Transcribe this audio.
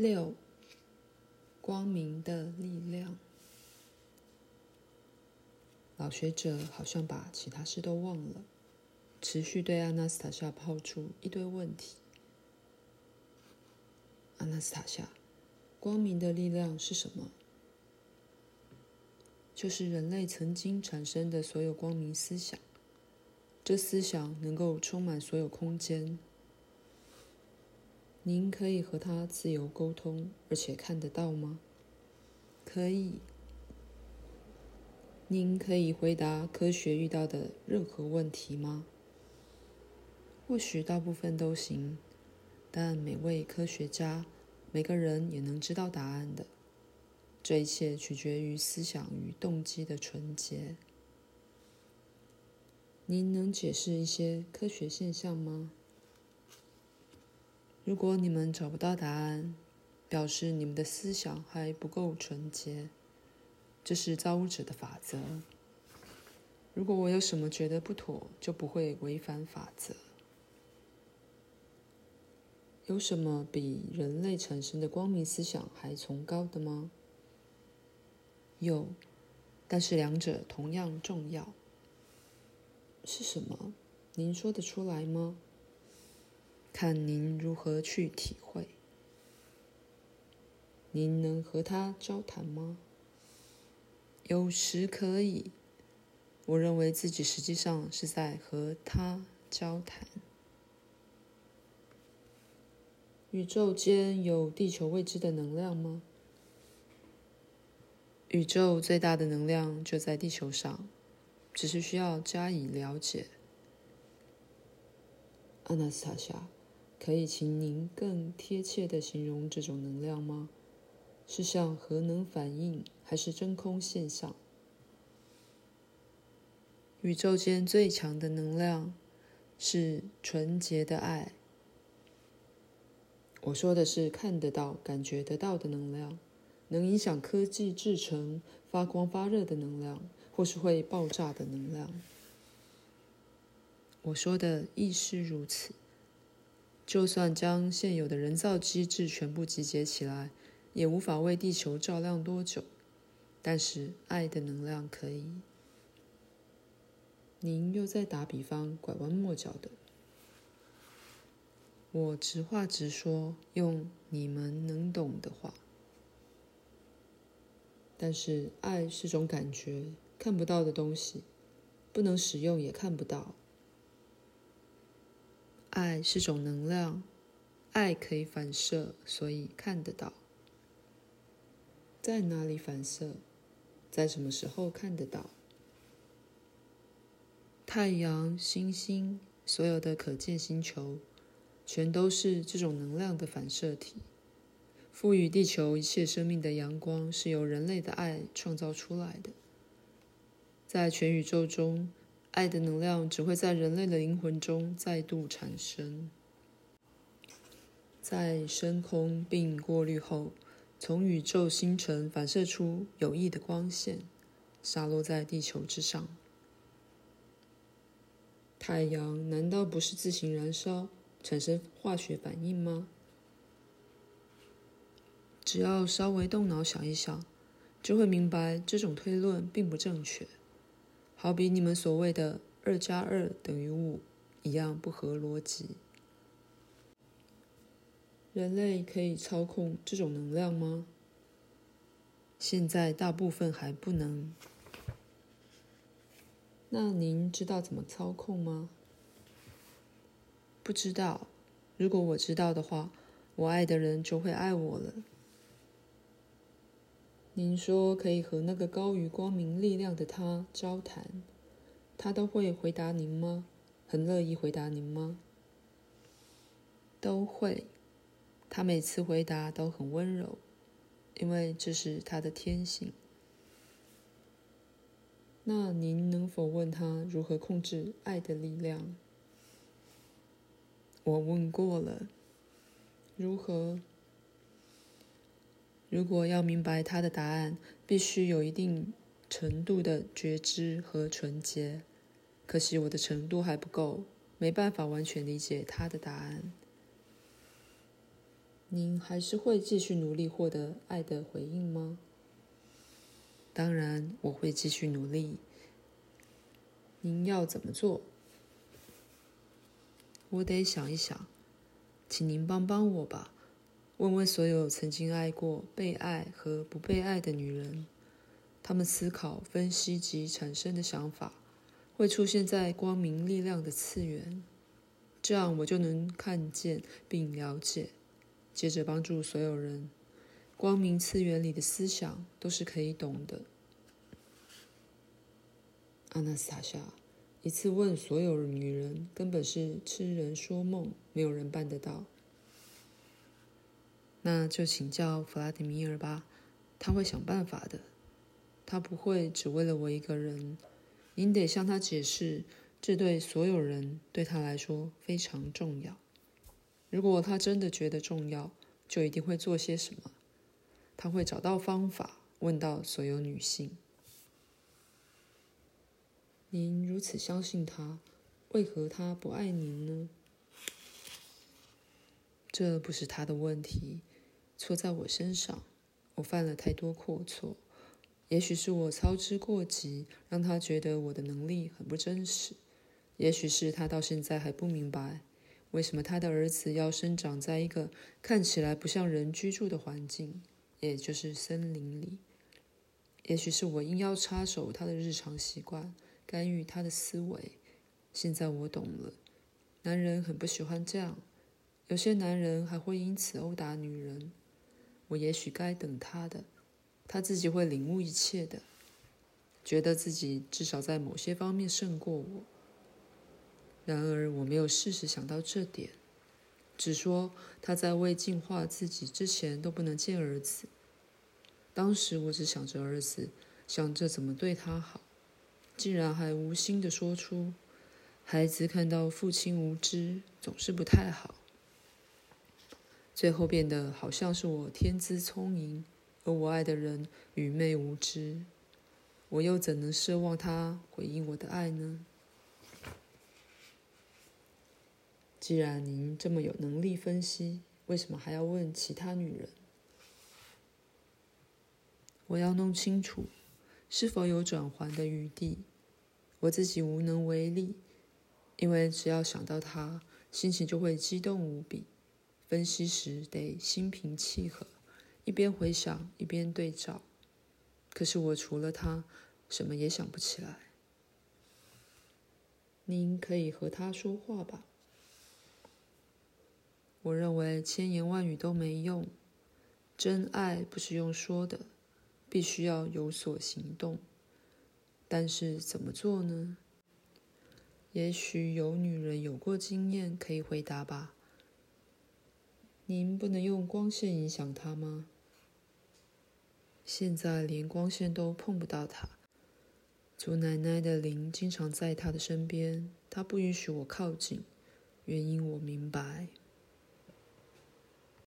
六，光明的力量。老学者好像把其他事都忘了，持续对阿纳斯塔夏抛出一堆问题。阿纳斯塔夏，光明的力量是什么？就是人类曾经产生的所有光明思想。这思想能够充满所有空间。您可以和他自由沟通，而且看得到吗？可以。您可以回答科学遇到的任何问题吗？或许大部分都行，但每位科学家，每个人也能知道答案的。这一切取决于思想与动机的纯洁。您能解释一些科学现象吗？如果你们找不到答案，表示你们的思想还不够纯洁。这是造物者的法则。如果我有什么觉得不妥，就不会违反法则。有什么比人类产生的光明思想还崇高的吗？有，但是两者同样重要。是什么？您说得出来吗？看您如何去体会。您能和他交谈吗？有时可以。我认为自己实际上是在和他交谈。宇宙间有地球未知的能量吗？宇宙最大的能量就在地球上，只是需要加以了解。阿纳斯塔夏，可以请您更贴切地形容这种能量吗？是像核能反应，还是真空现象？宇宙间最强的能量是纯洁的爱。我说的是看得到、感觉得到的能量，能影响科技制成、发光发热的能量，或是会爆炸的能量。我说的亦是如此。就算将现有的人造机制全部集结起来，也无法为地球照亮多久。但是爱的能量可以。您又在打比方，拐弯抹角的。我直话直说，用你们能懂的话。但是，爱是种感觉，看不到的东西，不能使用也看不到。爱是种能量，爱可以反射，所以看得到。在哪里反射？在什么时候看得到？太阳、星星，所有的可见星球。全都是这种能量的反射体，赋予地球一切生命的阳光是由人类的爱创造出来的。在全宇宙中，爱的能量只会在人类的灵魂中再度产生，在升空并过滤后，从宇宙星辰反射出有益的光线，洒落在地球之上。太阳难道不是自行燃烧？产生化学反应吗？只要稍微动脑想一想，就会明白这种推论并不正确。好比你们所谓的“二加二等于五”一样不合逻辑。人类可以操控这种能量吗？现在大部分还不能。那您知道怎么操控吗？不知道，如果我知道的话，我爱的人就会爱我了。您说可以和那个高于光明力量的他交谈，他都会回答您吗？很乐意回答您吗？都会，他每次回答都很温柔，因为这是他的天性。那您能否问他如何控制爱的力量？我问过了，如何？如果要明白他的答案，必须有一定程度的觉知和纯洁。可惜我的程度还不够，没办法完全理解他的答案。您还是会继续努力获得爱的回应吗？当然，我会继续努力。您要怎么做？我得想一想，请您帮帮我吧。问问所有曾经爱过、被爱和不被爱的女人，她们思考、分析及产生的想法，会出现在光明力量的次元，这样我就能看见并了解。接着帮助所有人，光明次元里的思想都是可以懂的。阿纳斯塔夏，一次问所有女人根本是痴人说梦，没有人办得到。那就请教弗拉迪米尔吧，他会想办法的。他不会只为了我一个人。您得向他解释，这对所有人对他来说非常重要。如果他真的觉得重要，就一定会做些什么。他会找到方法，问到所有女性：“您如此相信他，为何他不爱您呢？”这不是他的问题，错在我身上。我犯了太多过错，也许是我操之过急，让他觉得我的能力很不真实。也许是他到现在还不明白。为什么他的儿子要生长在一个看起来不像人居住的环境，也就是森林里？也许是我硬要插手他的日常习惯，干预他的思维。现在我懂了，男人很不喜欢这样，有些男人还会因此殴打女人。我也许该等他的，他自己会领悟一切的，觉得自己至少在某些方面胜过我。然而，我没有适时想到这点，只说他在未净化自己之前都不能见儿子。当时我只想着儿子，想着怎么对他好，竟然还无心的说出：“孩子看到父亲无知，总是不太好。”最后变得好像是我天资聪颖，而我爱的人愚昧无知。我又怎能奢望他回应我的爱呢？既然您这么有能力分析，为什么还要问其他女人？我要弄清楚是否有转圜的余地。我自己无能为力，因为只要想到他，心情就会激动无比。分析时得心平气和，一边回想一边对照。可是我除了他，什么也想不起来。您可以和他说话吧。我认为千言万语都没用，真爱不是用说的，必须要有所行动。但是怎么做呢？也许有女人有过经验，可以回答吧。您不能用光线影响它吗？现在连光线都碰不到它。祖奶奶的灵经常在她的身边，她不允许我靠近，原因我明白。